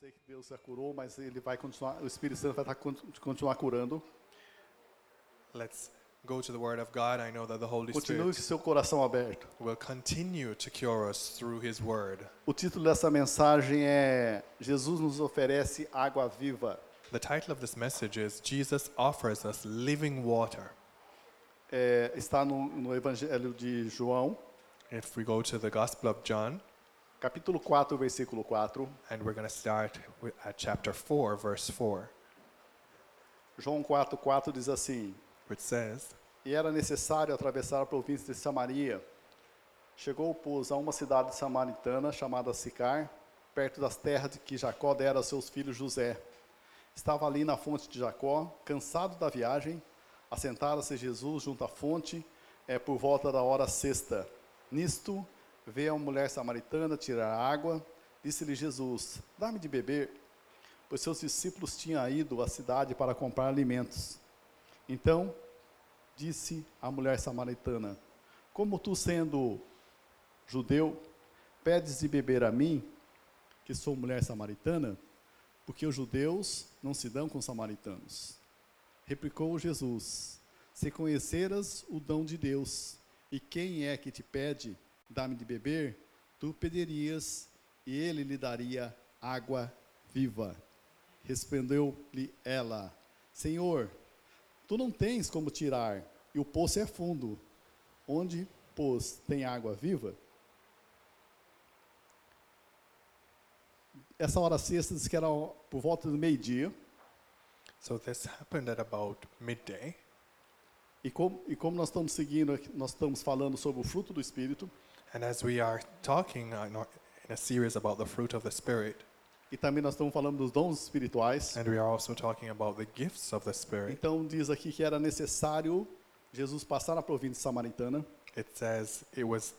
sei que Deus já curou, mas ele vai continuar, o Espírito Santo vai con- continuar curando. Let's go to the Word of God. I know that the Holy Continue Spirit seu coração aberto. will continue to cure us through His Word. O título dessa mensagem é Jesus nos oferece água viva. The title of this message is Jesus offers us living water. É, está no, no Evangelho de João, If we go to the Gospel of John, capítulo 4, versículo 4. and we're going to start with, at chapter 4, verse 4, João 4, 4 diz assim: which says, E era necessário atravessar a província de Samaria. Chegou, pois, a uma cidade samaritana chamada Sicar, perto das terras de que Jacó dera a seus filhos José. Estava ali na fonte de Jacó, cansado da viagem, assentara-se Jesus junto à fonte, é, por volta da hora sexta. Nisto, veio a mulher samaritana tirar água, disse-lhe Jesus, dá-me de beber, pois seus discípulos tinham ido à cidade para comprar alimentos. Então, disse a mulher samaritana: Como tu, sendo judeu, pedes de beber a mim, que sou mulher samaritana? Porque os judeus não se dão com os samaritanos. Replicou Jesus: Se conheceras o dom de Deus, e quem é que te pede, dá-me de beber, tu pedirias, e ele lhe daria água viva. Respondeu-lhe ela: Senhor, Tu não tens como tirar, e o poço é fundo. Onde, pois, tem água viva? Essa hora sexta diz que era por volta do meio-dia. So this happened at about midday. E como, e como nós estamos seguindo, nós estamos falando sobre o fruto do Espírito, And as we are talking uh, in our- in a series about the fruit of the Spirit, e também nós estamos falando dos dons espirituais. and we are also talking about the gifts of the Spirit, Então diz aqui que era necessário Jesus passar na província samaritana. it says it was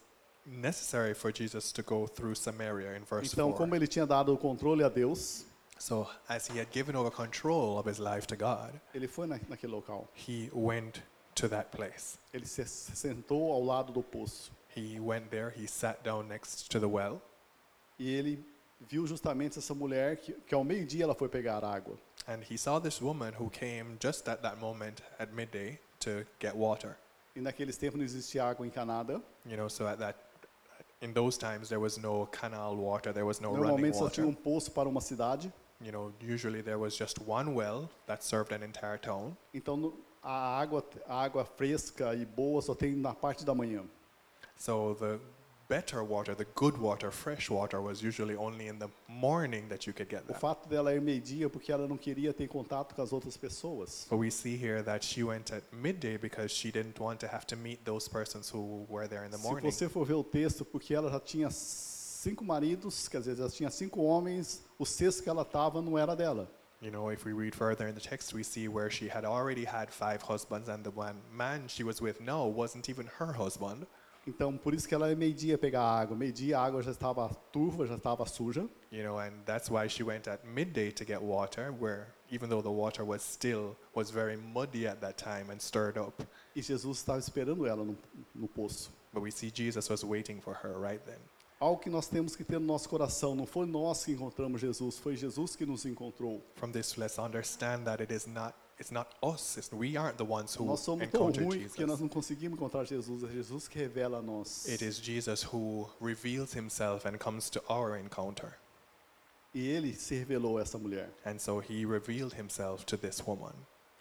necessary for Jesus to go through Samaria in verse Então, 4. como ele tinha dado o controle a Deus, So, as he had given over control of his life to God, ele foi na, naquele local. he went to that place. Ele se sentou ao lado do poço. He went there, he sat down next to the well, E ele viu justamente essa mulher que, que ao meio-dia ela foi pegar água. and he saw this woman who came just at that moment at midday to get water. E naqueles tempos não existia água encanada. You know, so at that, in those times, there was no canal water, there was no running Normalmente só tinha water. um poço para uma cidade. You know, usually there was just one well that served an entire town. Então no- a água, a água fresca e boa só tem na parte da manhã. So the better water, the good water, fresh water, was usually only in the morning that you could get O that. fato dela ir meio-dia porque ela não queria ter contato com as outras pessoas. But we see here that she went at midday because she didn't want to have to meet those persons who were there in the Se morning. você for ver o texto, porque ela já tinha cinco maridos, quer dizer, já tinha cinco homens, o sexto que ela estava não era dela. You know, if we read further in the text, we see where she had already had five husbands, and the one man she was with now wasn't even her husband. Então, por isso que ela ia meio-dia pegar água. Meio-dia a água já estava turva, já estava suja. You know, and that's why she went at midday to get water, where even though the water was still was very muddy at that time and stirred up, E Jesus estava esperando ela no, no poço. but we see Jesus was waiting for her right then. Algo que nós temos que ter no nosso coração. Não foi nós que encontramos Jesus, foi Jesus que nos encontrou. From this, let's understand that it is not it's not us. It's, we aren't the ones who Nós somos tão ruins porque nós não conseguimos encontrar Jesus. É Jesus que revela a nós. It is Jesus who reveals himself and comes to our encounter. E ele se revelou a essa mulher. And so he revealed himself to this woman.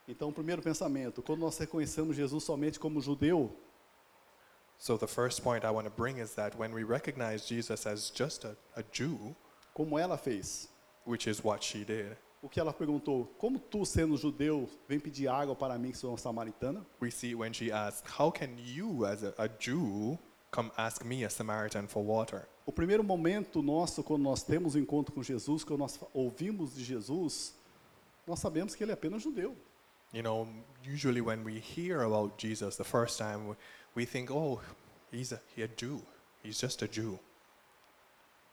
Então, o primeiro pensamento, quando nós reconhecemos Jesus somente como judeu, So the first point I want to bring is that when we recognize Jesus as just a, a Jew, como ela fez, which is what she did, o que ela perguntou, como tu, sendo judeu, vem pedir água para mim, que sou uma samaritana? we see when she asked, How can you, as a, a Jew, come ask me, a Samaritan, for water? O primeiro momento nosso, quando nós temos o encontro com Jesus, quando nós ouvimos de Jesus, nós sabemos que ele é apenas judeu. You know, usually when we hear about Jesus the first time, we, we think, Oh, he's a, he a Jew. He's just a Jew.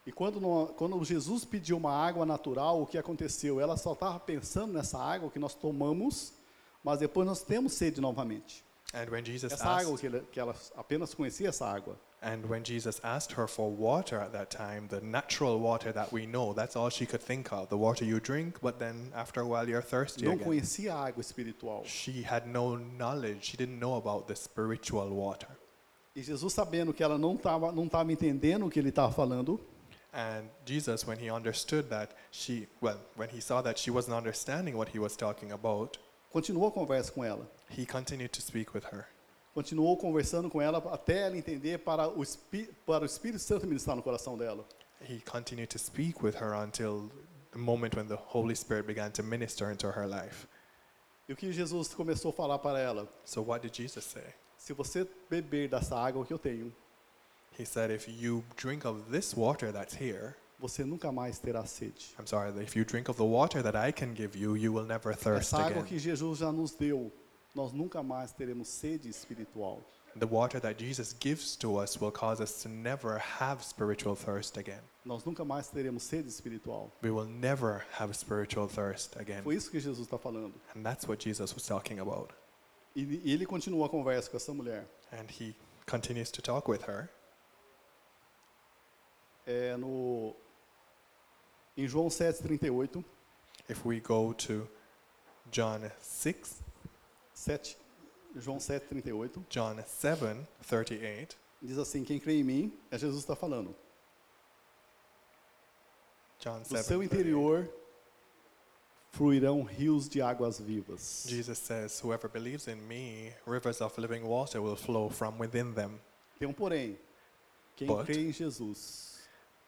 E quando, quando Jesus pediu uma água natural, o que aconteceu? Ela só estava pensando nessa água que nós tomamos, mas depois nós temos sede novamente. And when Jesus Essa água asked, que, ele- que ela apenas conhecia essa água. And when Jesus asked her for water at that time, the natural water that we know, that's all she could think of. The water you drink, but then after a while you're thirsty Não again. conhecia a água espiritual. She had no knowledge. She didn't know about the spiritual water. E Jesus, sabendo que ela não estava não tava entendendo o que ele estava falando, And Jesus, when he understood that she, well, when he saw that she wasn't understanding what he was talking about, continuou a conversa com ela. he continued to speak with her. Continuou conversando com ela até ela entender para o, Espí- para o Espírito Santo ministrar no coração dela. He continued to speak with her until the moment when the Holy Spirit began to minister into her life. E o que Jesus começou a falar para ela? So, what did Jesus say? Se você beber dessa água que eu tenho, He said, If you drink of this water that's here, você nunca mais terá sede. I'm sorry, if you drink of the water that I can give you, you will never thirst Essa água again. que Jesus já nos deu, nós nunca mais teremos sede espiritual. The water that Jesus gives to us will cause us to never have spiritual thirst again. Nós nunca mais teremos sede espiritual. We will never have spiritual thirst again. Foi isso que Jesus está falando. And that's what Jesus was talking about. E e ele continua a conversa com essa mulher. And he continues to talk with her. É no em João 7:38, If we go to John 6, 7 João 7:38, John 7, 38, diz assim: Quem crê em mim, é Jesus está falando. John Do 7, seu 38, interior fluirão rios de águas vivas. Jesus says, Whoever believes in me, rivers of living water will flow from within them. Tem um porém. Quem But- crê em Jesus,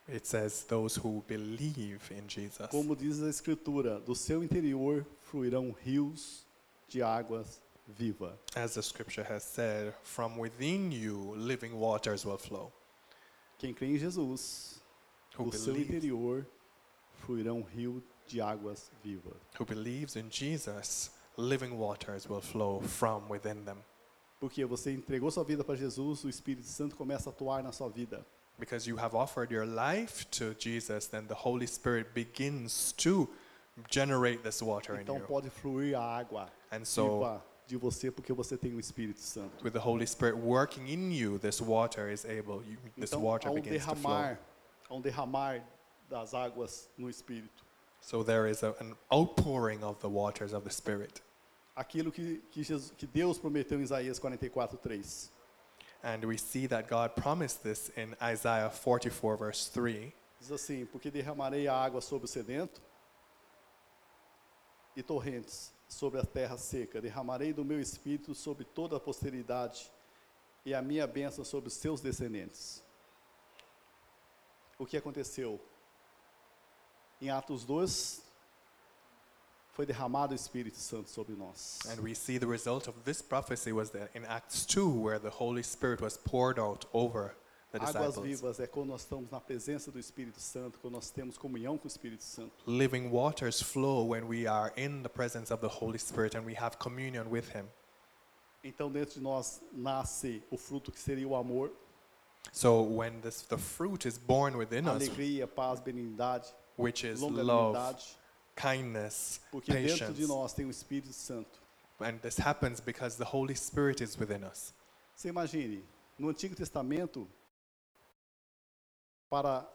It says, Those who believe in Jesus. como diz a Escritura, do seu interior fluirão rios de águas vivas. As the scripture has said, from within you living waters will flow. Quem crê em Jesus, Who do seu believes, interior fluirão rio de águas vivas. who believes in Jesus, living waters will flow from within them. Porque você entregou sua vida para Jesus, o Espírito Santo começa a atuar na sua vida. Because you have offered your life to Jesus, then the Holy Spirit begins to generate this water in Então you. pode fluir a água And so, viva de você porque você tem o Espírito Santo. with the Holy Spirit working in you, this water is able, you, this Então water há um begins to flow. derramar, há um derramar das águas no Espírito. So there is a, an outpouring of the waters of the Spirit. Aquilo que, que, Jesus, que Deus prometeu em Isaías 44, 3. And we see that God promised this in Isaiah 44, verse 3. Diz assim: Porque derramarei água sobre o sedento e torrentes sobre a terra seca. Derramarei do meu espírito sobre toda a posteridade e a minha bênção sobre os seus descendentes. O que aconteceu? Em Atos 2, foi derramado o Espírito Santo sobre nós. And we see the result of this prophecy was that in Acts 2, where the Holy Spirit was poured out over the Águas disciples. vivas é quando nós estamos na presença do Espírito Santo, quando nós temos comunhão com o Espírito Santo. Living waters flow when we are in the presence of the Holy Spirit and we have communion with Him. Então dentro de nós nasce o fruto que seria o amor, So when this, the fruit is born within us, alegria, paz, benignidade, which is love, kindness, porque dentro de patience, nós tem o Espírito Santo. and this happens because the Holy Spirit is within us. Você imagine, no Antigo Testamento, para,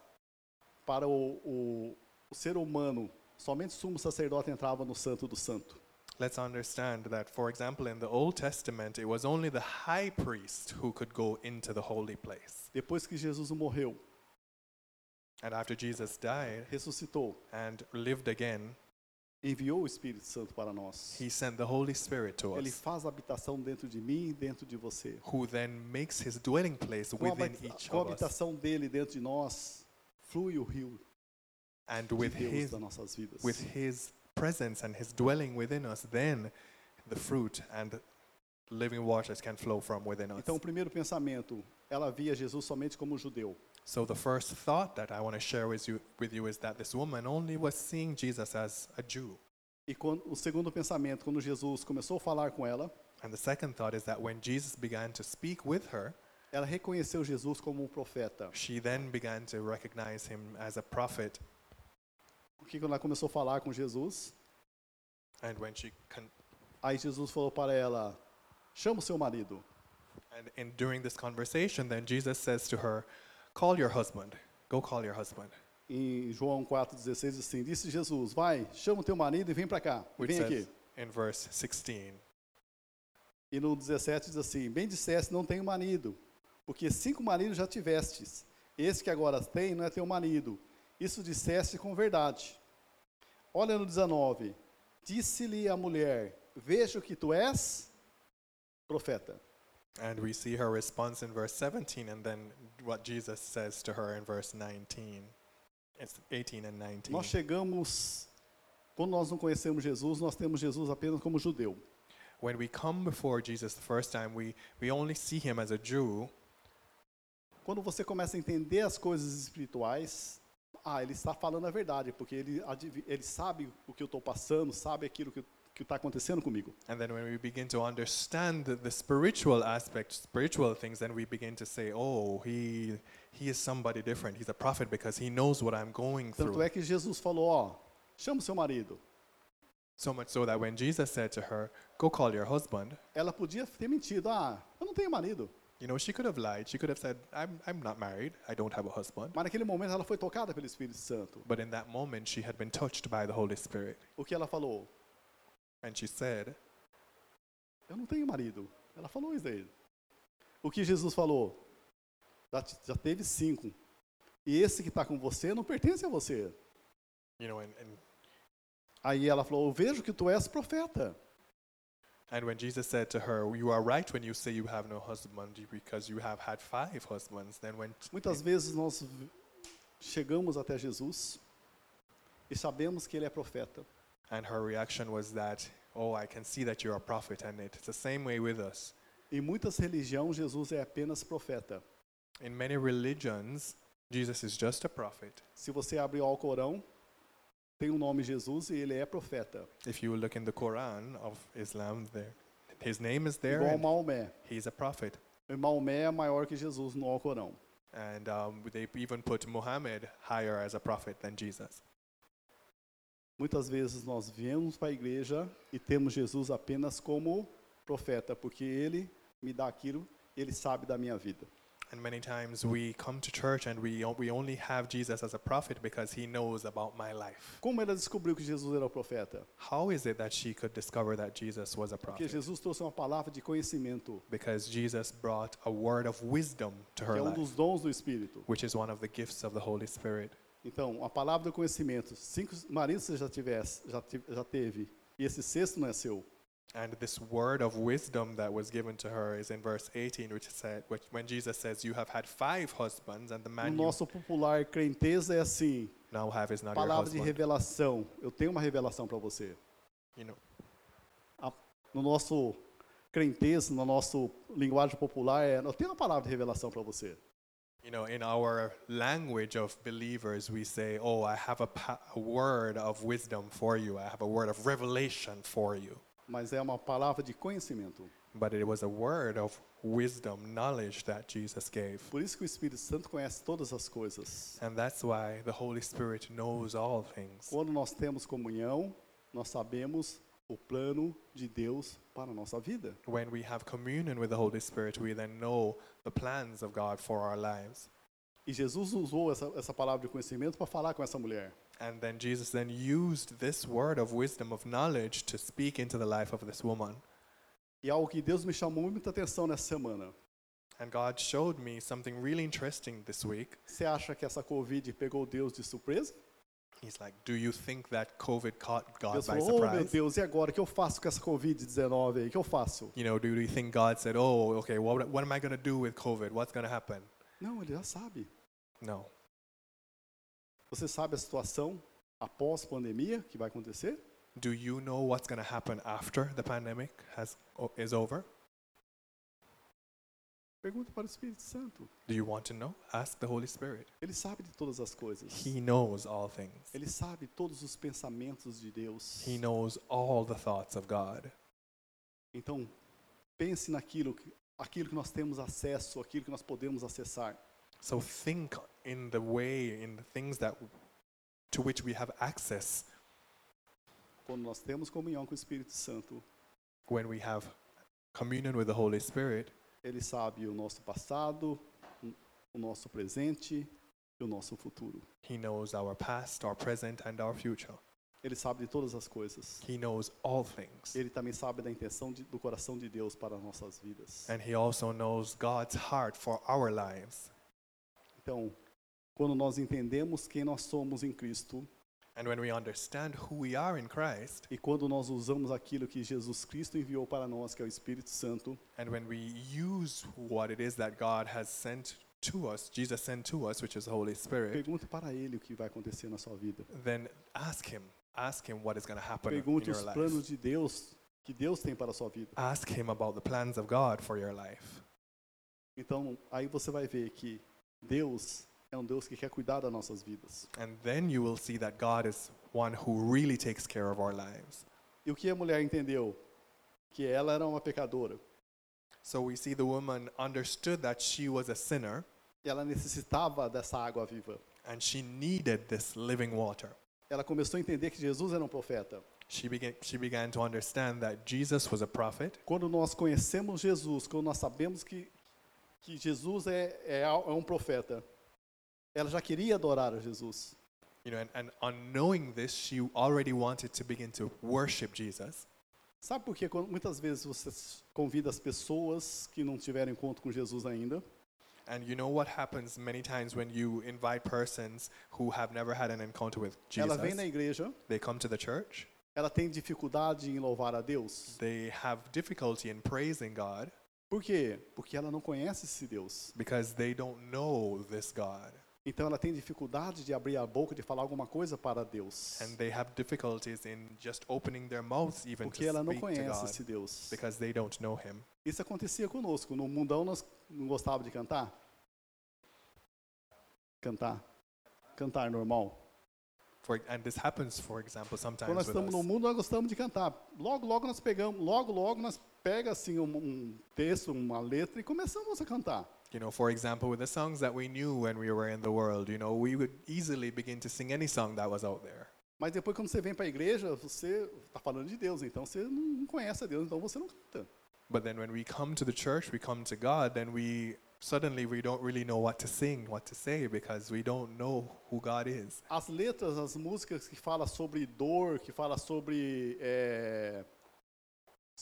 para o, o, o ser humano, somente o sumo sacerdote entrava no Santo do Santo. Let's understand that, for example, in the Old Testament, it was only the high priest who could go into the holy place. Depois que Jesus morreu, And after Jesus died ressuscitou, and lived again, enviou o Espírito Santo para nós. he sent the Holy Spirit to Ele us, faz habitação dentro de mim e dentro de você. who then makes his dwelling place Com a, within habita- each com a of us. habitação dele dentro de nós, flui o rio And de with Deus his, das nossas vidas. with his presence and his dwelling within us, then the fruit and living waters can flow from within us. Então, o primeiro pensamento, ela via Jesus somente como judeu. So the first thought that I want to share with you, with you is that this woman only was seeing Jesus as a Jew. E quando, o segundo pensamento, quando Jesus começou a falar com ela, And the second thought is that when Jesus began to speak with her, ela reconheceu Jesus como um profeta. she then began to recognize him as a prophet. Porque quando ela começou a falar com Jesus, And when she con- aí Jesus falou para ela: chama o seu marido. And in, during this conversation, then Jesus says to her, Call your husband. Go call your husband. Em João 4,16 diz assim: Disse Jesus, vai, chama o teu marido e vem para cá. Which vem aqui. in verse 16. E no 17 diz assim: Bem disseste, não tenho marido, porque cinco maridos já tivestes. Esse que agora tem não é teu marido. Isso disseste com verdade. Olha no 19: Disse-lhe a mulher: Vejo que tu és profeta. And we see her response in verse 17, and then what Jesus says to her in verse 19. It's 18 and 19. Nós chegamos, quando nós não conhecemos Jesus, nós temos Jesus apenas como judeu. When we come before Jesus the first time, we, we only see him as a Jew. Quando você começa a entender as coisas espirituais, ah, ele está falando a verdade, porque ele, ele sabe o que eu estou passando, sabe aquilo que que está acontecendo comigo. And then when we begin to understand the, the spiritual aspect, spiritual things, then we begin to say, oh, he, he is somebody different. He's a prophet because he knows what I'm going Tanto through. é que Jesus falou, ó, chama o seu marido. So much so that when Jesus said to her, go call your husband, Ela podia ter mentido, ah, eu não tenho marido. you know, she could have lied. She could have said, I'm, I'm not married. I don't have a husband. Mas naquele momento ela foi tocada pelo Espírito Santo. But in that moment, she had been touched by the Holy Spirit. O que ela falou? And she said, Eu não tenho marido. Ela falou isso aí. O que Jesus falou? Já, já teve cinco. E esse que está com você não pertence a você. you know, and, and, Aí ela falou, eu vejo que tu és profeta. and when Jesus said to her, You are right when you say you have no husband because you have had five husbands, then when Muitas vezes nós chegamos até Jesus e sabemos que ele é profeta. And her reaction was that, oh, I can see that you're a prophet. And it's the same way with us. Em muitas religiões, Jesus é apenas profeta. In many religions, Jesus is just a prophet. Se você abrir o Alcorão, tem o nome Jesus e ele é profeta. If you look in the Quran of Islam, there, his name is there. Igual Maomé. he's a prophet. E Maomé é maior que Jesus no Alcorão. And um, they even put Muhammad higher as a prophet than Jesus. Muitas vezes nós viemos para a igreja e temos Jesus apenas como profeta, porque ele me dá aquilo, ele sabe da minha vida. And many times we come to church and we, we only have Jesus as a prophet because he knows about my life. Como ela descobriu que Jesus era o profeta? How is it that she could discover that Jesus was a Porque prophet? Jesus trouxe uma palavra de conhecimento, Because Jesus brought a word of wisdom to que her é um life. dos dons do Espírito. which is one of the gifts of the Holy Spirit. Então, a palavra do conhecimento, cinco maridos você já tivesse, já, já teve, e esse sexto não é seu. And this word of wisdom that was given to her is in verse 18, which said, which, when Jesus says, You have had five husbands, and the No man you nosso popular crenteza é assim, now have is not palavra de revelação. Eu tenho uma revelação para você. You know, No nosso crenteza, no nosso linguagem popular, é, eu tenho uma palavra de revelação para você. You know, in our language of believers, we say, Oh, I have a, pa- a word of wisdom for you. I have a word of revelation for you. Mas é uma palavra de conhecimento. But it was a word of wisdom, knowledge that Jesus gave. Por isso que o Espírito Santo conhece todas as coisas. And that's why the Holy Spirit knows all things. Quando nós temos comunhão, nós sabemos o plano de Deus para a nossa vida. when we have communion with the Holy Spirit, we then know the plans of God for our lives. E Jesus usou essa, essa palavra de conhecimento para falar com essa mulher. And then Jesus then used this word of wisdom, of knowledge, to speak into the life of this woman. E algo que Deus me chamou muita atenção nessa semana. And God showed me something really interesting this week. Você acha que essa Covid pegou Deus de surpresa? He's like, Do you think that COVID caught God Deus by falou, oh meu surprise? Deus, e agora? O que eu faço com essa Covid-19 aí? O que eu faço? You know, do you think God said, Oh, okay, what, what am I going to do with COVID? What's going to happen? Não, ele já sabe. No. Você sabe a situação após pandemia que vai acontecer? Do you know what's going to happen after the pandemic has, is over? Pergunta para o Espírito Santo. Do you want to know? Ask the Holy Spirit. Ele sabe de todas as coisas. He knows all things. Ele sabe todos os pensamentos de Deus. He knows all the thoughts of God. Então, pense naquilo que, aquilo que nós temos acesso, aquilo que nós podemos acessar. So think in the way, in the things that to which we have access Quando nós temos comunhão com o Espírito Santo, when we have communion with the Holy Spirit. Ele sabe o nosso passado, o nosso presente e o nosso futuro. He knows our past, our present, and our future. Ele sabe de todas as coisas. He knows all things. Ele também sabe da intenção de- do coração de Deus para as nossas vidas. And He also knows God's heart for our lives. Então, quando nós entendemos quem nós somos em Cristo And when we understand who we are in Christ, e quando nós usamos aquilo que Jesus Cristo enviou para nós, que é o Espírito Santo, and when we use what it is that God has sent to us, Jesus sent to us, which is the Holy Spirit, pergunte para Ele o que vai acontecer na sua vida. then ask Him. Ask Him what is going to happen in Pergunte your os life. planos de Deus que Deus tem para a sua vida. Ask Him about the plans of God for your life. Então, aí você vai ver que Deus é um Deus que quer cuidar das nossas vidas. And then you will see that God is one who really takes care of our lives. E o que a mulher entendeu? Que ela era uma pecadora. So we see the woman understood that she was a sinner E ela necessitava dessa água viva. and she needed this living water. Ela começou a entender que Jesus era um profeta. She began, she began to understand that Jesus was a prophet. Quando nós conhecemos Jesus, quando nós sabemos que, que Jesus é, é, é um profeta, ela já queria adorar a Jesus. You know, and, and on knowing this, she already wanted to begin to worship Jesus. Sabe por? Quando muitas vezes você convida as pessoas que não tiveram encontro com Jesus ainda, And you know what happens many times when you invite persons who have never had an encounter with ela vem na Jesus? igreja, They come to the church, ela tem dificuldade em louvar a Deus. they have difficulty in praising God Por quê? Porque ela não conhece esse Deus. because they don't know this God. Então ela tem dificuldade de abrir a boca, de falar alguma coisa para Deus. And they have difficulties in just opening their mouths even Porque ela não conhece esse Deus. because they don't know Him. Isso acontecia conosco. No mundão nós não gostávamos de cantar? Cantar. Cantar normal. For, and this happens, for example, Quando sometimes nós with estamos no mundo, nós gostamos de cantar. Logo, logo nós pegamos, logo, logo nós pega assim um, um texto, uma letra e começamos a cantar. You know, for example, with the songs that we knew when we were in the world, you know, we would easily begin to sing any song that was out there. Mas depois quando você vem para a igreja, você está falando de Deus, então você não conhece a Deus, então você não canta. But then when we come to the church, we come to God, then we suddenly we don't really know what to sing, what to say because we don't know who God is. As letras, as músicas que falam sobre dor, que falam sobre é,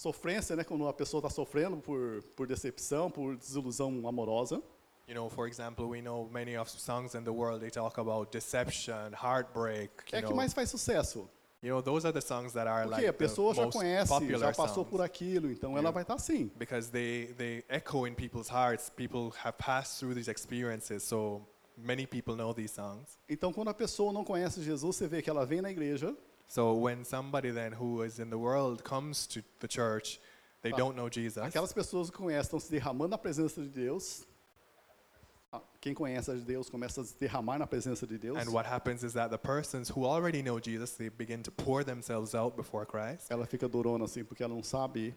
sofrência, né? Quando a pessoa está sofrendo por, por decepção, por desilusão amorosa. You know, for example, we know many of songs in the world they talk about deception, heartbreak. É You a que know, mais faz sucesso. you know, those are the songs that are Porque like a pessoa já conhece, já passou songs por aquilo, então ela Yeah. vai estar assim. because they they echo in people's hearts. People have passed through these experiences, so many people know these songs. Então, quando a pessoa não conhece Jesus, você vê que ela vem na igreja, So when somebody then who is in the world comes to the church, they Ah, don't know Jesus. aquelas pessoas que conhecem estão se derramando na presença de Deus. Ah, Quem conhece a Deus começa a se derramar na presença de Deus. And what happens is that the persons who already know Jesus, they begin to pour themselves out before Christ. Ela fica durona assim, porque ela não sabe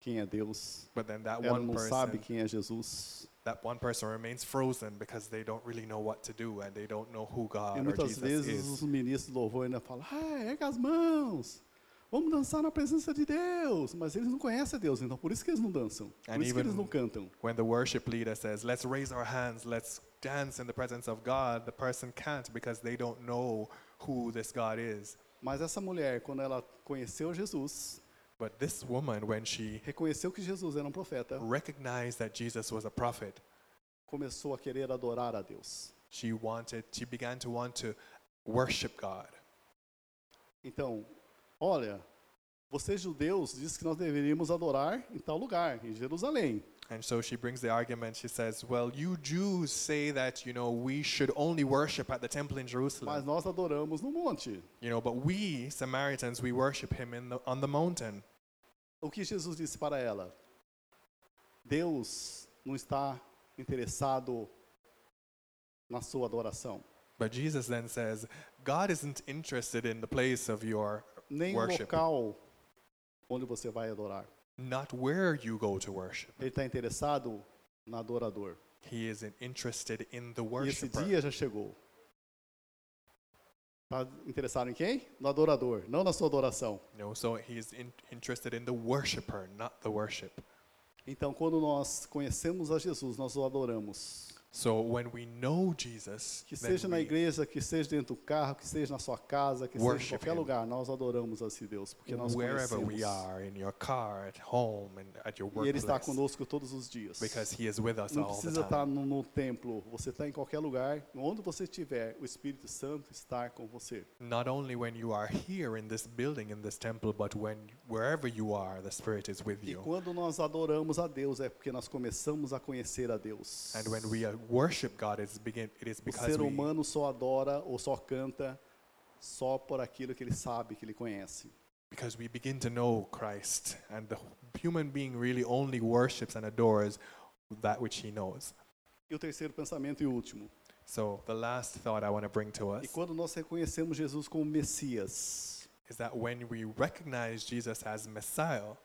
quem é Deus. But then that Ela one não sabe person, quem é Jesus. that one person remains frozen because they don't really know what to do and they don't know who God E or muitas Jesus vezes is. os ministros de louvor ainda falam, ah, erga as mãos, vamos dançar na presença de Deus. Mas eles não conhecem a Deus, então por isso que eles não dançam. Por And isso que eles não cantam. When the worship leader says, "Let's raise our hands, let's dance in the presence of God," the person can't because they don't know who this God is. Mas essa mulher, quando ela conheceu Jesus, But this woman, when she reconheceu que Jesus era um profeta, recognized that Jesus was a prophet, começou a querer adorar a Deus. she wanted, she began to want to worship God. Então, olha, vocês judeus dizem que nós deveríamos adorar em tal lugar, em Jerusalém. And so she brings the argument. She says, "Well, you Jews say that you know we should only worship at the temple in Mas Jerusalem, nós adoramos no monte. you know, but we Samaritans we worship Him in the, on the mountain." O que Jesus disse para ela? Deus não está interessado na sua adoração, But Jesus then says, "God isn't interested in the place of your nem o Worship. local onde você vai adorar. Not where you go to worship. Ele está interessado no adorador. He isn't interested in the E esse worshiper." dia já chegou. Está interessado em quem? No adorador, não na sua adoração. Know, so he's in, interested in the worshiper, not the worship. Então, quando nós conhecemos a Jesus, nós o adoramos. So when we know Jesus, Que seja na we igreja, que seja dentro do carro, que seja na sua casa, que seja em qualquer him. lugar, nós adoramos a esse Deus, porque nós wherever we conhecemos. are, in your car, at home, and at your E Ele está conosco todos os dias. because He is with us Não all the precisa estar no, no templo, você está em qualquer lugar, onde você estiver, o Espírito Santo está com você. Not only when you are here in this building, in this temple, but when wherever you are, the Spirit is with E you. quando nós adoramos a Deus, é porque nós começamos a conhecer a Deus. And when we worship God, it's begin, it is O because ser we, humano só adora ou só canta só por aquilo que ele sabe, que ele conhece. because we begin to know Christ, and the human being really only worships and adores that which he knows. E o terceiro pensamento e último. So the last thought I want to bring to E us quando nós reconhecemos Jesus como Messias, is that when we recognize Jesus as Messiah,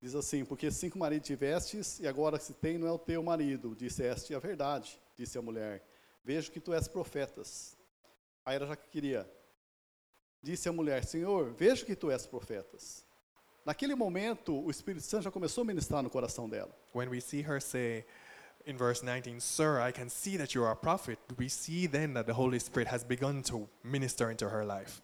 diz assim: Porque cinco maridos tivestes, e agora se tem não é o teu marido. Disseste a verdade, disse a mulher. Vejo que tu és profetas. Aí ela já queria. Disse a mulher: Senhor, vejo que tu és profetas. Naquele momento, o Espírito Santo já começou a ministrar no coração dela. when we see her say in verse 19, Sir, I can see that you are a prophet, we see then that the Holy Spirit has begun to minister into her life.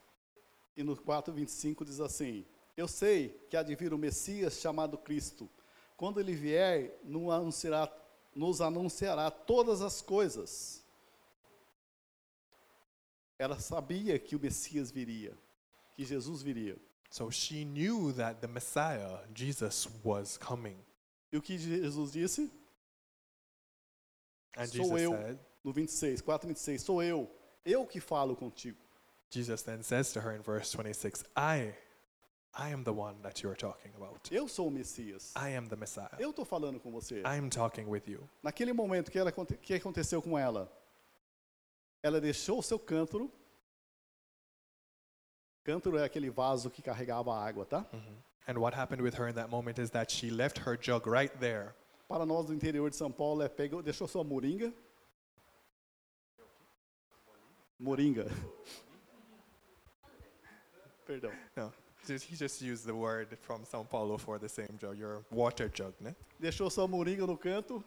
E no 4:25 diz assim: Eu sei que há de vir o Messias chamado Cristo. Quando ele vier, nos anunciará, nos anunciará todas as coisas. Ela sabia que o Messias viria, que Jesus viria. So she knew that the Messiah, Jesus, was coming. E o que Jesus disse? And Sou Jesus eu. said, No 26, 4:26, sou eu, eu que falo contigo. Jesus then says to her in verse 26, I, I am the one that you're talking about. Eu sou o Messias. I am the Messiah. Eu estou falando com você. I am talking with you. Naquele momento, que, ela, que aconteceu com ela? Ela deixou o seu cântaro. Cântaro é aquele vaso que carregava a água, tá? And what happened with her in that moment is that she left her jug right there. Para nós do interior de São Paulo, é pegou, deixou sua moringa. Moringa. Perdão. No, just- he just used the word from São Paulo for the same jug, your water jug, né? Deixou sua moringa no canto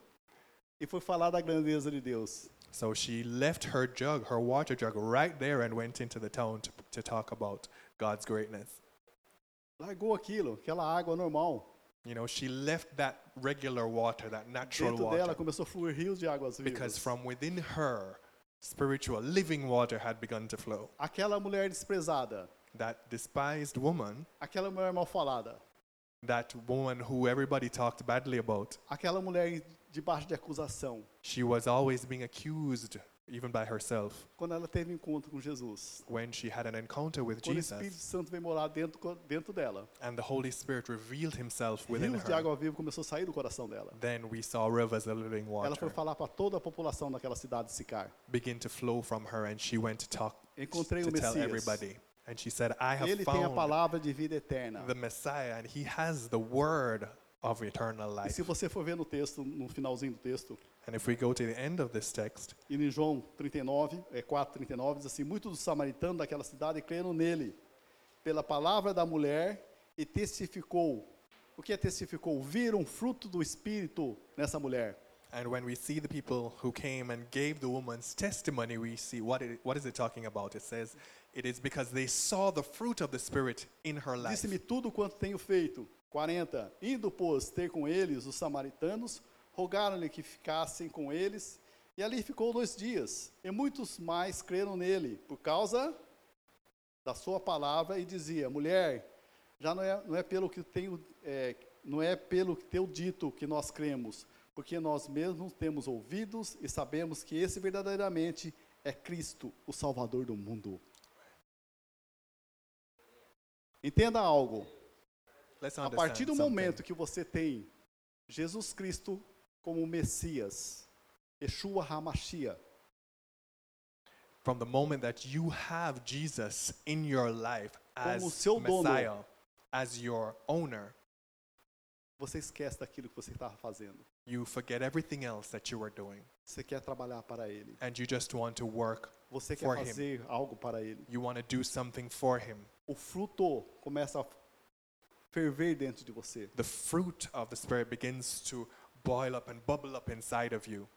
e foi falar da grandeza de Deus. So she left her jug, her water jug, right there and went into the town to, to talk about God's greatness. Largou aquilo, aquela água normal. You know, she left that regular water, that natural Dentro dela water, começou a fluir rios de águas because from within her, spiritual, living water had begun to flow. Aquela mulher desprezada, That despised woman, aquela mulher mal falada, that woman who everybody talked badly about, aquela mulher debaixo de acusação, she was always being accused, even by herself. quando ela teve encontro com Jesus, When she had an encounter with quando o Espírito Jesus Santo veio morar dentro, dentro dela, and the Holy Spirit revealed himself within rios de her, água viva começou a sair do coração dela. then we saw rivers of living Ela foi water falar para toda a população daquela cidade de Sicar. begin to flow from her, and she went to talk Encontrei to o tell everybody. And she said, I have Ele tem a palavra de vida eterna. the Messiah, and he has the word of eternal E life. se você for ver no texto, no finalzinho do texto, And if we go to the end of this text, e em João 39, é 4:39 diz assim: Muitos dos samaritanos daquela cidade creram nele pela palavra da mulher e testificou. O que é testificou? Viram fruto do espírito nessa mulher. and when we see the people who came and gave the woman's testimony, we see what, it, what is it talking about? It says, it is because they saw the fruit of the Spirit in her life. Disse-me tudo quanto tenho feito. 40. Indo, pois, ter com eles os samaritanos, rogaram-lhe que ficassem com eles, e ali ficou dois dias. E muitos mais creram nele, por causa da sua palavra, e dizia: Mulher, já não é, não é pelo que tenho, é, não é pelo que tenho dito que nós cremos, porque nós mesmos temos ouvidos e sabemos que esse verdadeiramente é Cristo, o Salvador do mundo. Entenda algo. A partir do momento que você tem Jesus Cristo como Messias, Yeshua HaMashiach, From the moment that you have Jesus in your life Como as seu dono. Messiah, as your owner, você esquece daquilo que você estava fazendo. you forget everything else that you are doing. Você quer trabalhar para Ele. And you just want to work. Você quer For him. fazer algo para Ele. You want to do something for Him. O fruto começa a ferver dentro de você. the fruit of the Spirit begins to boil up and bubble up inside of you.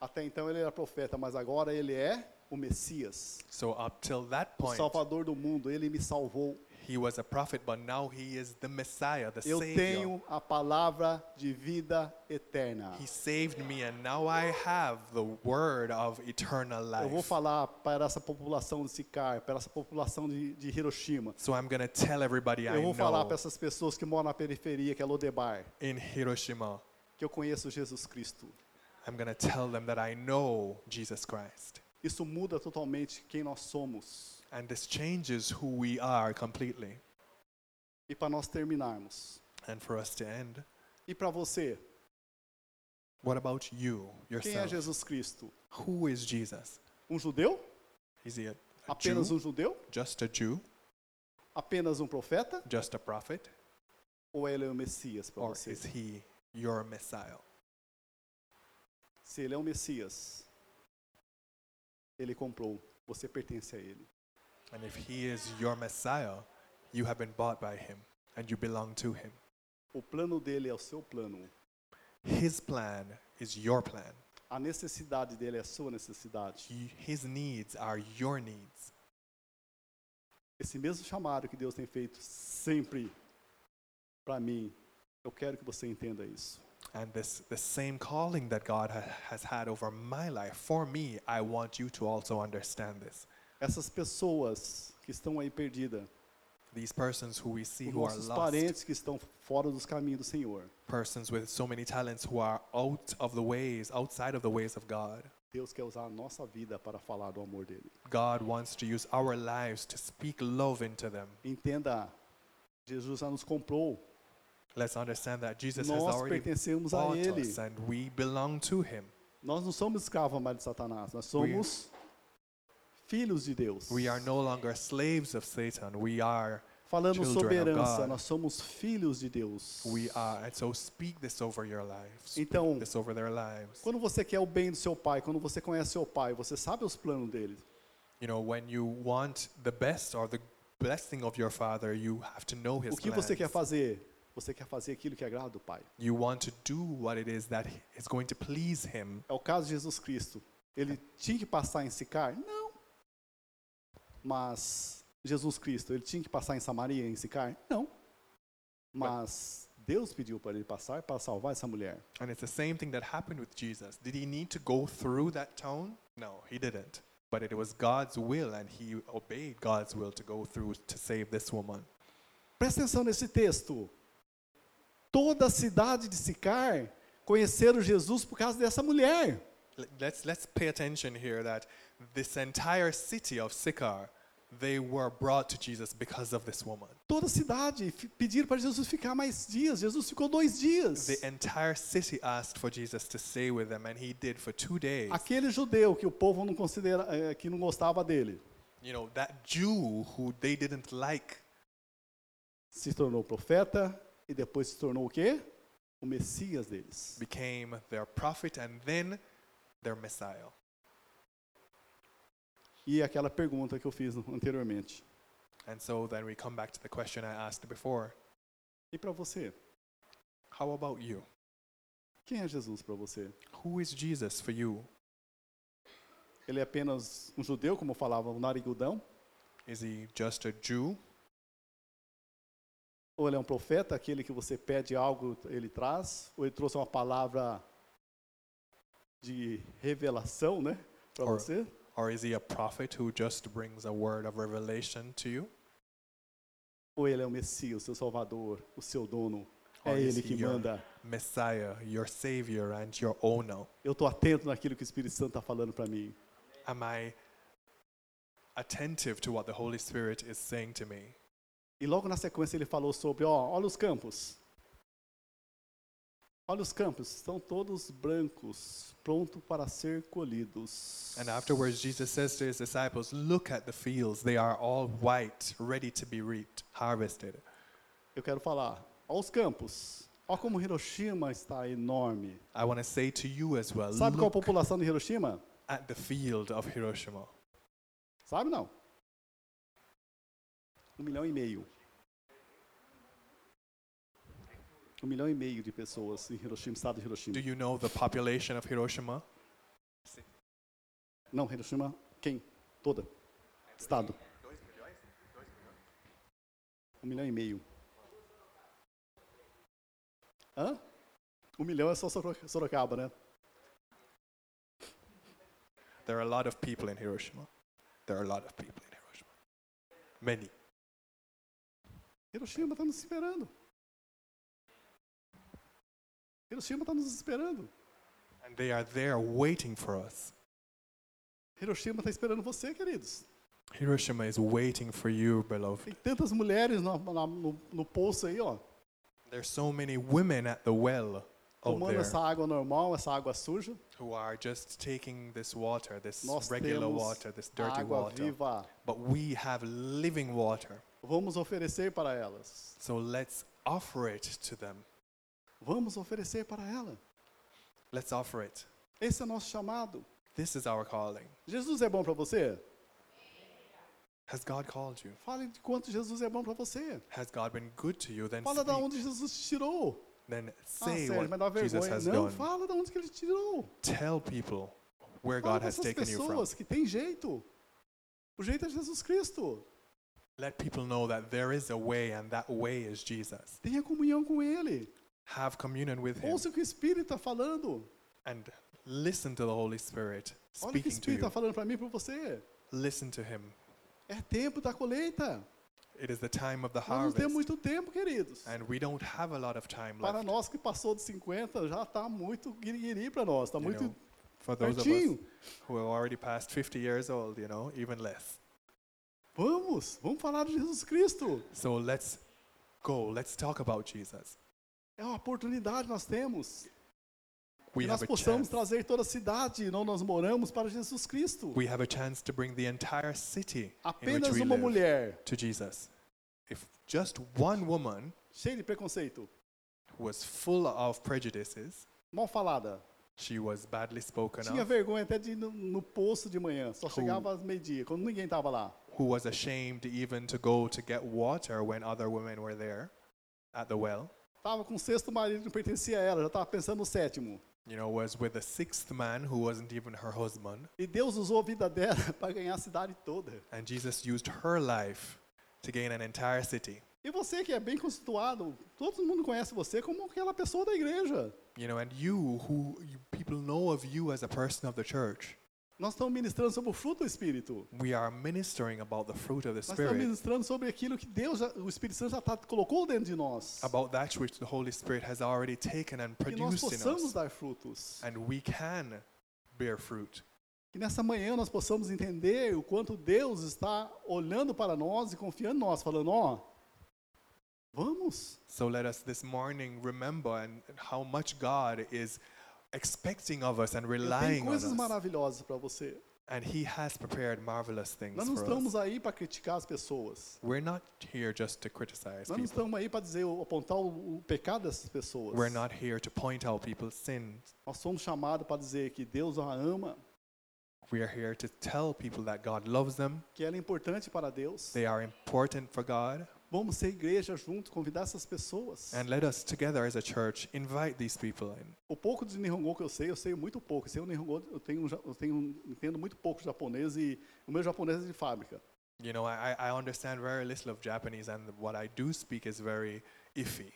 Até então ele era profeta, mas agora ele é o Messias, So up till that o point, Salvador do mundo. Ele me salvou. He was a prophet, but now he is the Messiah, the Eu Savior. tenho a palavra de vida eterna. He saved me, and now I have the word of eternal Eu vou life. falar para essa população de Sicar, para essa população de, de Hiroshima. So I'm going to tell everybody I Eu vou falar know para essas pessoas que moram na periferia, que é Lodebar, in Hiroshima. que eu conheço Jesus Cristo. I'm going to tell them that I know Jesus Christ. Isso muda totalmente quem nós somos. And this changes who we are completely. E para nós terminarmos. And for us to end, E para você, what about you, quem é yourself? Jesus Cristo? Who is Jesus? Um judeu? Is he a, a Apenas Jew? um judeu? Just a Jew? Apenas um profeta? Just a prophet? Ou ele é o Messias para Or você? is he your Messiah? Se ele é o Messias, ele comprou. Você pertence a ele. And if he is your Messiah, you have been bought by him and you belong to him. O plano dele é o seu plano. His plan is your plan. A necessidade dele é a sua necessidade. He- His needs are your needs. Esse mesmo chamado que Deus tem feito sempre para mim, eu quero que você entenda isso. And this the same calling that God ha- has had over my life, for me, I want you to also understand this. Essas pessoas que estão aí perdidas, These persons who we see os who are nossos lost, parentes que estão fora dos caminhos do Senhor, persons with so many talents who are out of the ways, outside of the ways of God. Deus quer usar a nossa vida para falar do amor dele. God wants to use our lives to speak love into them. Entenda, Jesus já nos comprou. Let's understand that Jesus has Nós already pertencemos a bought ele. us and we belong to him. Nós não somos escravos mais de Satanás, nós somos filhos de Deus. We are no longer slaves of Satan. We are, Falando sobre herança, nós somos filhos de Deus. we are. And so speak this over your lives. Speak Então, this over their lives. quando você quer o bem do seu pai, quando você conhece seu pai, você sabe os planos dele. You know, when you want the best or the blessing of your father, you have to know his O que você quer fazer? Você quer fazer aquilo que agrada o pai. You want to do what it is that is going to please him. É o caso de Jesus Cristo. Ele tinha que passar em Sicar? Não. Mas Jesus Cristo, ele tinha que passar em Samaria, em Sicar? Não. Mas Deus pediu para ele passar para salvar essa mulher. And it's the same thing that happened with Jesus. Did he need to go through that town? No, he didn't. But it was God's will, and he obeyed God's will to go through to save this woman. Presta atenção nesse texto. Toda a cidade de Sicar conheceram Jesus por causa dessa mulher. Let's, let's pay attention here that this entire city of Sychar, they were brought to Jesus because of this woman. Toda a cidade pediram para Jesus ficar mais dias. Jesus ficou dois dias. The entire city asked for Jesus to stay with them, and he did for two days. Aquele judeu que o povo não considera, eh, que não gostava dele, You know, that Jew who they didn't like se tornou profeta e depois se tornou o quê? O Messias deles. became their prophet and then their Messiah. E aquela pergunta que eu fiz anteriormente. And so then we come back to the question I asked before E para você? How about you? Quem é Jesus para você? Who is Jesus for you? Ele é apenas um judeu, como falava o narigudão? Is he just a Jew? Ou ele é um profeta, aquele que você pede algo, ele traz? Ou ele trouxe uma palavra de revelação, né? Para você? Or is he a prophet who just brings a word of revelation to you? Ou ele é o Messias, o seu Salvador, o seu dono? Or É ele que manda. Messiah, your Savior, and your owner? Eu estou atento naquilo que o Espírito Santo está falando para mim. Am I attentive to what the Holy Spirit is saying to me? E logo na sequência ele falou sobre, ó, olha os campos. Olha os campos, estão todos brancos, prontos para ser colhidos. And afterwards, Jesus says to his disciples, Look at the fields, they are all white, ready to be reaped, harvested. Eu quero falar, olha os campos. Olha como Hiroshima está enorme. I want to say to you as well, Sabe qual a população de Hiroshima? at the field of Hiroshima. Sabe não? Um milhão e meio. Um milhão e meio de pessoas em Hiroshima, estado de Hiroshima. Do you know the population of Hiroshima? Não, Hiroshima, quem? Toda. Estado. Um milhão e meio. Hã? Um milhão é só Soro- Sorocaba, né? There are a lot of people in Hiroshima. There are a lot of people in Hiroshima. Many. Hiroshima está nos esperando. Hiroshima está nos esperando. And they are there waiting for us. Hiroshima está esperando você, queridos. Hiroshima is waiting for you, beloved. Tem tantas mulheres no, no, no poço aí, ó. There's so many women at the well Tomando essa água normal, essa água suja. who are just taking this water, this Nós regular water, this dirty água water. viva. But we have living water. Vamos oferecer para elas. So let's offer it to them. Vamos oferecer para ela. Let's offer it. Esse é o nosso chamado. This is our calling. Jesus é bom para você? Has God called you? Fale de quanto Jesus é bom para você. Has God been good to you? Then Fala da onde Jesus te tirou. Then Ah, say mas dá what Jesus vergonha. has Não, done. fala da onde que ele te tirou. Tell people where Fala God has taken you from. pessoas que tem jeito. O jeito é Jesus Cristo. Let people know that there is a way and that way is Jesus. Tenha comunhão com Ele. Have communion with Him Ouça o que o Espírito está falando. and listen to the Holy Spirit Olha o que o speaking to Espírito está you. falando para mim e para você. Listen to Him. É tempo da colheita. It is the time of the Nós não harvest. temos muito tempo, queridos. And we don't have a lot of time Para left. nós que passou de 50, já está muito guiriguiri para nós. Está you muito know, for those of us pertinho. who have already passed 50 years old, you know, even less. Vamos, vamos falar de Jesus Cristo. So let's go. Let's talk about Jesus. É uma oportunidade que nós temos. We nós possamos chance. trazer toda a cidade onde nós moramos para Jesus Cristo. We have a chance to bring the entire city Apenas uma mulher to Jesus. If just one woman cheia de preconceito, who was full of prejudices, mal falada, she was badly spoken tinha of, vergonha até de ir no, no poço de manhã, só chegava às meio-dia, quando ninguém estava lá. who was ashamed even to go to get water when other women were there at the well, Estava com o sexto marido que não pertencia a ela, já estava pensando no sétimo. you know, was with a sixth man who wasn't even her husband. E Deus usou a vida dela para ganhar a cidade toda. And Jesus used her life to gain an entire city. E você que é bem constituído, todo mundo conhece você como aquela pessoa da igreja. You know, and you who people know of you as a person of the church. Nós estamos ministrando sobre o fruto do Espírito. We are ministering about the fruit of the Nós estamos Spirit, ministrando sobre aquilo que Deus, já- o Espírito Santo já tá, colocou dentro de nós. about that which the Holy Spirit has already taken and Que nós produced in possamos us. dar frutos. And we can bear fruit. Que nessa manhã nós possamos entender o quanto Deus está olhando para nós e confiando em nós, falando, ó, vamos. So let us this morning remember and and how much God is expecting of us and relying on coisas us. maravilhosas para você. And He has prepared marvelous things Nós não for estamos aí para criticar as pessoas. We're not here just to criticize Nós não people. estamos aí para dizer, apontar o, o pecado dessas pessoas. We're not here to point out people's sins. Nós somos chamados para dizer que Deus a ama, We are here to tell people that God loves them. que ela é importante para Deus. They are important for God. Vamos ser igreja junto, convidar essas pessoas. And let us together as a church invite these people in. O pouco de Nihongo que eu sei, eu sei muito pouco. Eu sei o Nihongo, eu tenho, eu tenho entendo muito pouco japonês e o meu japonês é de fábrica. You know, I, I understand very little of Japanese, and what I do speak is very iffy.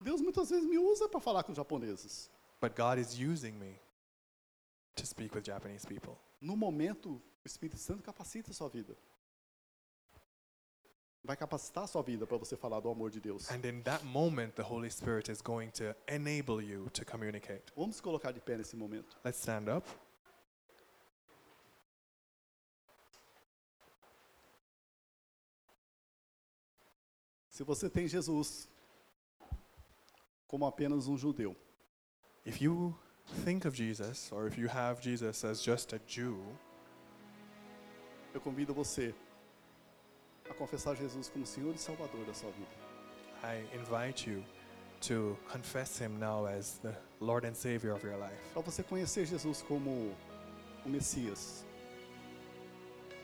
Deus muitas vezes me usa para falar com japoneses. But God is using me to speak with Japanese people. No momento, o Espírito Santo capacita a sua vida. Vai capacitar a sua vida para você falar do amor de Deus. And in that moment, the Holy Spirit is going to enable you to communicate. Vamos colocar de pé nesse momento. Let's stand up. Se você tem Jesus como apenas um judeu, If you think of Jesus, or if you have Jesus as just a Jew, eu convido você a confessar Jesus como Senhor e Salvador da sua vida. I invite you to confess Him now as the Lord and Savior of your life. Para você conhecer Jesus como o Messias,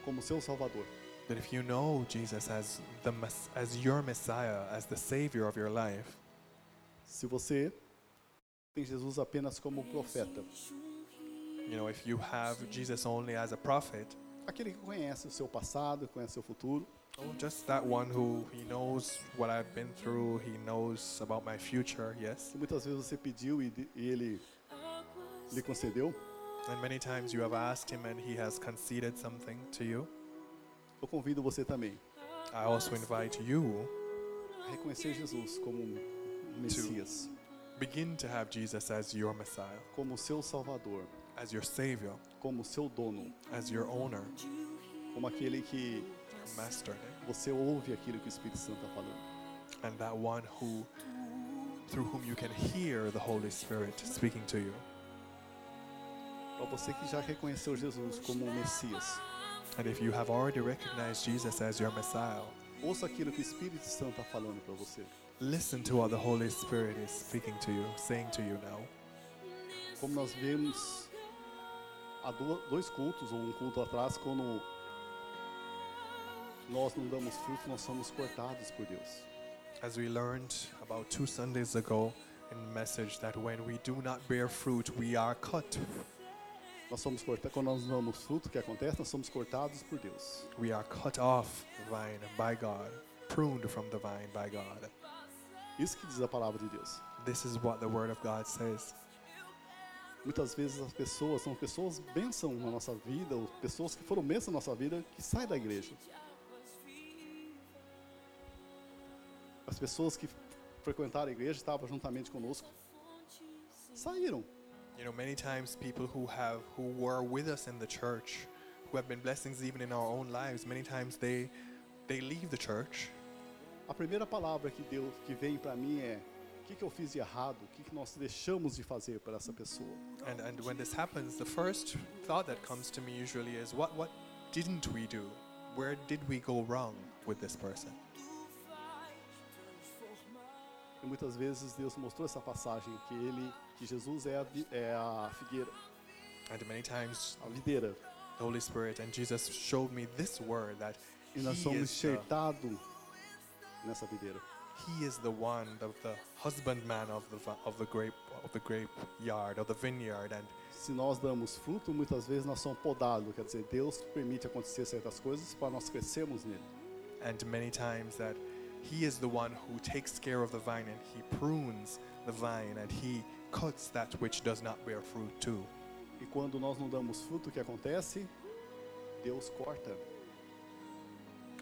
como seu Salvador. That if you know Jesus as the as your Messiah, as the Savior of your life, Se você tem Jesus apenas como profeta, You know, if you have Jesus only as a prophet, aquele que conhece o seu passado, conhece o seu futuro, oh, just that one who he knows what I've been through, he knows about my future, yes. que muitas vezes você pediu e, e ele lhe concedeu, And many times you have asked him and he has conceded something to you. eu convido você também I also invite you a reconhecer Jesus como um Messias, begin to have Jesus as your Messiah, como seu Salvador, as your Savior, como seu dono, as your owner, como aquele que master, né? você ouve aquilo que o Espírito Santo está falando. and that one who through whom you can hear the Holy Spirit speaking to you. Para você que já reconheceu Jesus como um Messias, And if you have already recognized Jesus as your Messiah, ouça aquilo que o Espírito Santo está falando para você. listen to what the Holy Spirit is speaking to you, saying to you now. Como nós vemos há dois cultos, ou um culto atrás, quando nós não damos fruto, nós somos cortados por Deus. As we learned about two Sundays ago in the message that when we do not bear fruit, we are cut. Nós somos cortados, quando nós não damos fruto, o que acontece? Nós somos cortados por Deus. We are cut off vine by God, pruned from the vine by God. Isso que diz a palavra de Deus. This is what the Word of God says. Muitas vezes as pessoas são pessoas bênção na nossa vida, ou pessoas que foram bênção na nossa vida, que saem da igreja. As pessoas que frequentaram a igreja, estavam juntamente conosco, saíram. You know, many times people who have who were with us in the church, who have been blessings even in our own lives, many times they they leave the church A primeira palavra que Deus que vem para mim é: o que, que eu fiz de errado? O que, que nós deixamos de fazer para essa pessoa? and and when this happens, the first thought that comes to me usually is what what didn't we do? Where did we go wrong with this person? E muitas vezes Deus mostrou essa passagem que ele, que Jesus é a, é a figueira, And many times a videira, the Holy Spirit and Jesus showed me this word that e nós he somos is, the, enxertados nessa videira. he is the one, the, the husbandman of the of the grape of the grape yard of the vineyard, and Se nós damos fruto, muitas vezes nós somos podados, quer dizer, Deus permite acontecer certas coisas para nós crescermos nele. and many times that he is the one who takes care of the vine and he prunes the vine and he cuts that which does not bear fruit too. E quando nós não damos fruto, o que acontece? Deus corta.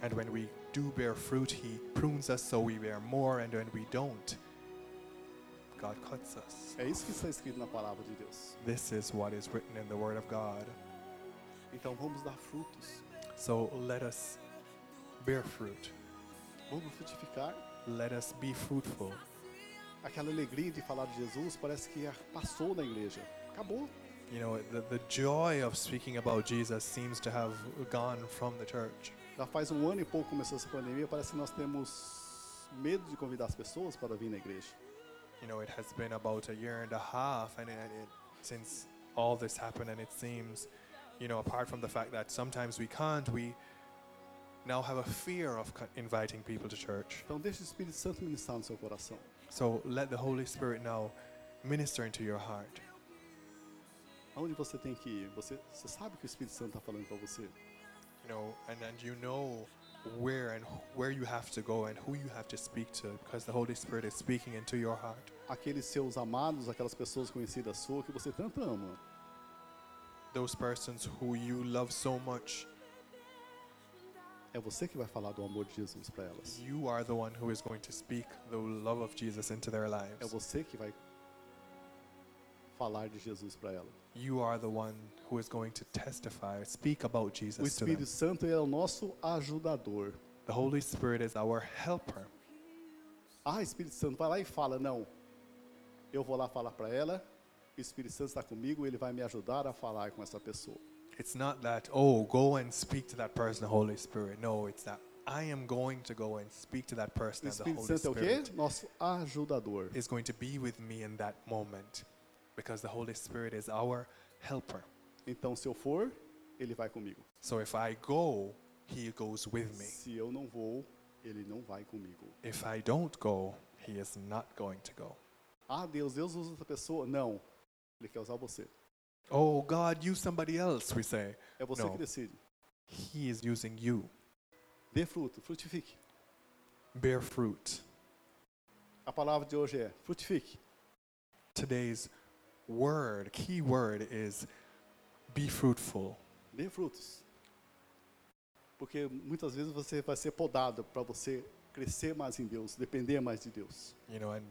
And when we do bear fruit, he prunes us so we bear more, and when we don't, God cuts us. É isso que está escrito na palavra de Deus. This is what is written in the Word of God. Então vamos dar frutos, So let us bear fruit. Vamos frutificar. Let us be fruitful. Aquela alegria de falar de Jesus parece que passou na igreja. Acabou. You know, the, the joy of speaking about Jesus seems to have gone from the church. Já faz um ano e pouco começou essa pandemia, parece que nós temos medo de convidar as pessoas para vir na igreja. You know, it has been about a year and a half, and it, it, since all this happened, and it seems, you know, apart from the fact that sometimes we can't, we now have a fear of inviting people to church. Então deixe o Espírito Santo ministrar no seu coração. So let the Holy Spirit now minister into your heart. Aonde você tem que ir? Você, você sabe que o Espírito Santo está falando para você. You know, and, and you know where and where you have to go and who you have to speak to because the Holy Spirit is speaking into your heart. Aqueles seus amados, aquelas pessoas conhecidas suas que você tanto um ama. Those persons who you love so much, É você que vai falar do amor de Jesus para elas. you are the one who is going to speak the love of Jesus into their É lives. você que vai falar de Jesus para ela. You are the one who is going to testify, speak about O Jesus them. Espírito Santo é o nosso ajudador. The Holy Spirit is our helper. Ah, Espírito Santo, vai lá e fala. Não. Eu vou lá falar para ela. O Espírito Santo está comigo, ele vai me ajudar a falar com essa pessoa. It's not that, oh, go and speak to that person, the Holy Spirit. No, it's that I am going to go and speak to that O person, and the Holy Santo é o quê? Spirit Nosso ajudador. is going to be with me in that moment because the Holy Spirit is our helper. Então, se eu for, ele vai comigo. So if I go, He goes with me. Se eu não vou, ele não vai comigo. If I don't go, He is not going to go. Ah, Deus, Deus usa outra pessoa. Não. Ele quer usar você. Oh, God, use somebody else, we say. É você Não. que decide. He is using you. Dê fruto, frutifique. Bear fruit. A palavra de hoje é frutifique. Today's word, key word is be fruitful. Dê frutos. Porque muitas vezes você vai ser podado para você crescer mais em Deus, depender mais de Deus. You know, and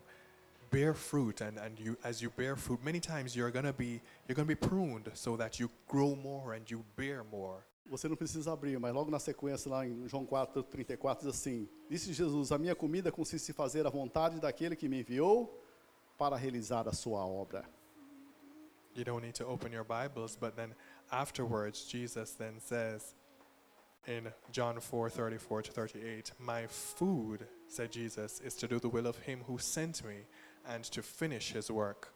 bear fruit and, and you as you bear fruit, many times you're gonna be you're gonna be pruned so that you grow more and you bear more. Você não precisa abrir, mas logo na sequência, lá em João 4, 34, diz assim: Disse Jesus: A minha comida consiste em fazer a vontade daquele que me enviou para realizar a sua obra. You don't need to open your Bibles, but then afterwards, Jesus then says in John 4:34 to 38, My food, said Jesus, is to do the will of him who sent me and to finish his work.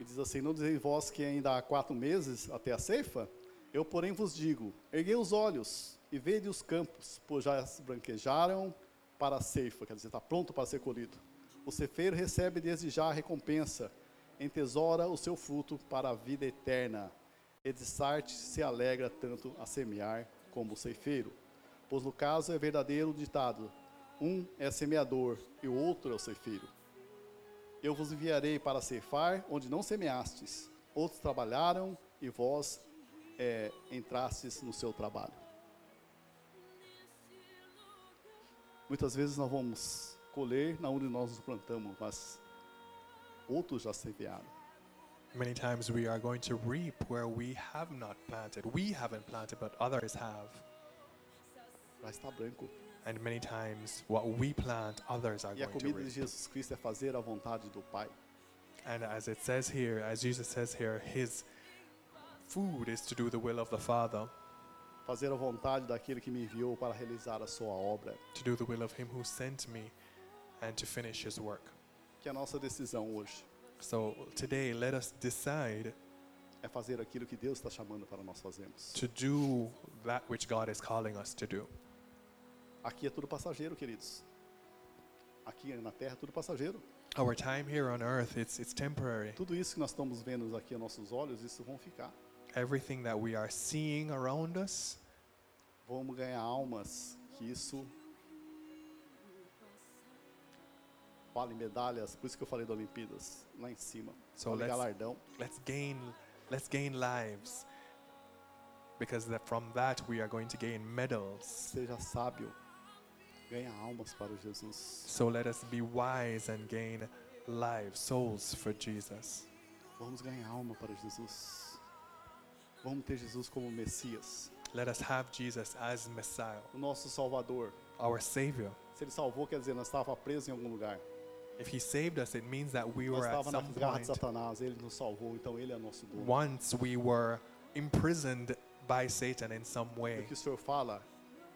E diz assim: Não dizei vós que ainda há quatro meses até a ceifa? Eu, porém, vos digo: erguei os olhos e vede os campos, pois já se branquejaram para a ceifa, quer dizer, está pronto para ser colhido. O cefeiro recebe desde já a recompensa, entesoura o seu fruto para a vida eterna. E de Sarte se alegra tanto a semear como o ceifeiro. Pois no caso é verdadeiro o ditado: um é semeador e o outro é o ceifeiro. Eu vos enviarei para ceifar onde não semeastes. Outros trabalharam e vós é, entrastes no seu trabalho. Muitas vezes nós vamos colher na onde nós nos plantamos, mas outros já semearam. Many times we are going to reap where we have not planted. We haven't planted, but others have. Já está branco. And many times what we plant, others are E a going to comida de reap. Jesus Cristo é fazer a vontade do Pai. And as it says here, as Jesus says here, his food is to do the will of the Father, Fazer a vontade daquele que me enviou para realizar a sua obra. to do the will of him who sent me, and to finish his work. Que a nossa decisão hoje So today, let us decide é fazer aquilo que Deus está chamando para nós fazermos. to do that which God is calling us to do. Aqui é tudo passageiro, queridos. Aqui na terra é tudo passageiro. Our time here on earth, it's, it's temporary. Tudo isso que nós estamos vendo aqui aos nossos olhos, isso vão ficar. Everything that we are seeing around us, Vamos ganhar almas, que isso vale medalhas, por isso que eu falei da Olimpíadas, lá em cima. So vale let's- galardão. let's gain, let's gain lives. Because that from that we are going to gain medals. Seja sábio, ganha almas para Jesus. So let us be wise and gain lives, souls for Jesus. Vamos ganhar alma para Jesus. Vamos ter Jesus como Messias, Let us have Jesus as Messiah, o nosso Salvador. our Savior. Se Ele salvou, quer dizer, nós estávamos presos em algum lugar. If He saved us, it means that we Nós were at some point, Satanás, Ele nos salvou, então Ele é nosso dono. once we were imprisoned by Satan in some E way. o que o Senhor fala,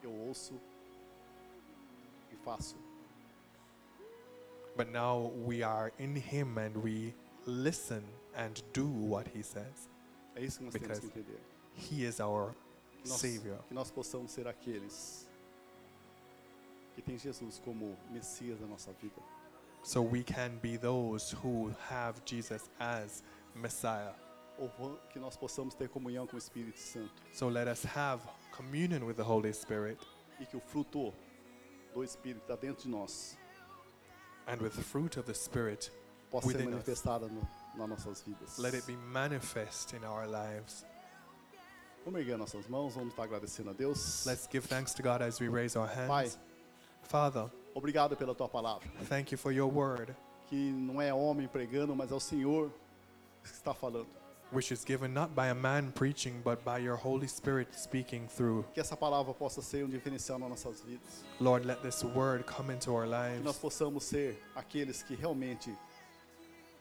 eu ouço But now we are in Him and we listen and do what He says. É isso que nós temos Because que entender. He is our Que nós, Savior. que nós possamos ser aqueles que tem Jesus como Messias da nossa vida. So we can be those who have Jesus as Messiah. Ou que nós possamos ter comunhão com o Espírito Santo. So let us have communion with the Holy Spirit E que o fruto do Espírito está dentro de nós and with the fruit of the Spirit, possa ser Within us. manifestada no, nas nossas vidas. let it be manifest in our lives. Vamos erguer nossas mãos, vamos estar agradecendo a Deus. Let's give thanks to God as we raise our Pai, hands. Father, obrigado pela tua palavra. thank you for your word, Que não é homem pregando, mas é o Senhor que está falando. Which is given not by a man preaching, but by your Holy Spirit speaking through. Que essa palavra possa ser um diferencial nas nossas vidas. Lord, let this word come into our Que nós lives possamos ser aqueles que realmente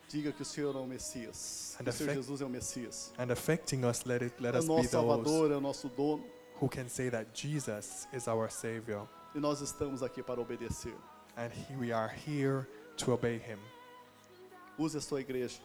diga que o Senhor é o Messias. Que And o Senhor Jesus é o Messias. and affecting us. Let it let É us be nosso those Salvador, é o nosso dono. who can say that Jesus is our Savior, E nós estamos aqui para obedecer. and we are here to obey Him. Use a sua igreja.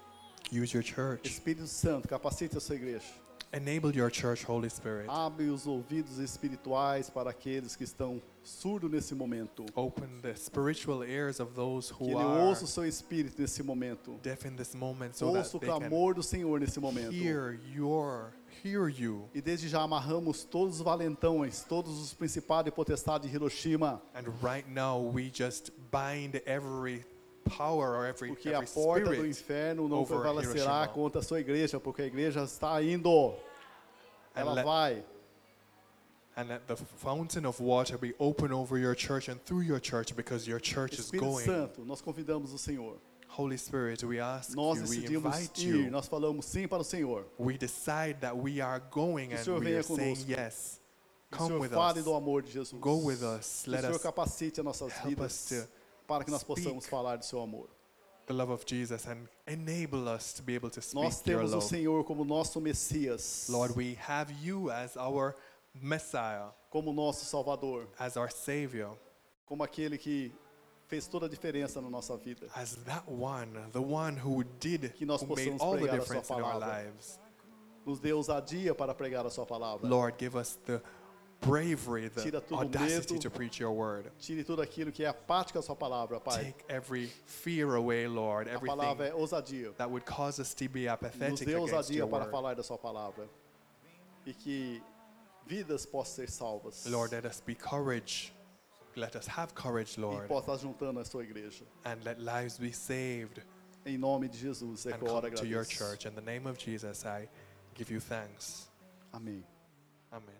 Use your church. Espírito Santo, capacite a sua igreja. Enable your church, Holy Spirit. Abre os ouvidos espirituais para aqueles que estão surdos nesse momento. Open the spiritual ears of those Que who ele are ouça o seu espírito nesse momento. deaf in this moment so that Ouça o clamor do Senhor nesse momento. hear your hear you. E desde já amarramos todos os valentões, todos os principados e potestades de Hiroshima, And right now we just bind every, porque a porta do inferno não prevalecerá contra a sua igreja, porque a igreja está indo. And Ela vai. and let the fountain of water be open over your church and through your church because your church is Espírito going. Santo, nós convidamos o Senhor. Holy Spirit, we ask Nós you, we invite ir, you. nós falamos sim para o Senhor. We decide that we are going and we are saying conosco. yes. Que o Come with fale us. do amor de Jesus. Go with us. O Let Senhor us capacite as nossas vidas para que nós possamos falar do seu amor. the love of Jesus and enable us to be able to speak Nós your temos o love. Senhor como nosso Messias, Lord, we have you as our Messiah, como nosso Salvador, as our Savior, como aquele que fez toda a diferença na nossa vida. as that one, the one who did, Que nós who made possamos all the pregar a sua difference in our palavra. lives. Nos dê ousadia para pregar a sua palavra. Lord, give us the bravery, the audacity medo. to preach your word. Tire tudo aquilo que é a prática da sua palavra, Pai. Take every fear away, Lord, A palavra everything é ousadia. that would cause us to be Nos apathetic dê against ousadia para word. falar da sua palavra. E que vidas possam ser salvas. Lord, let us be courage. Let us have courage, Lord. E possa juntando a sua igreja. and let lives be saved Em nome de Jesus, é and que eu oro come to your agradeço. church. In the name of Jesus, I give you thanks. Amém. Amen.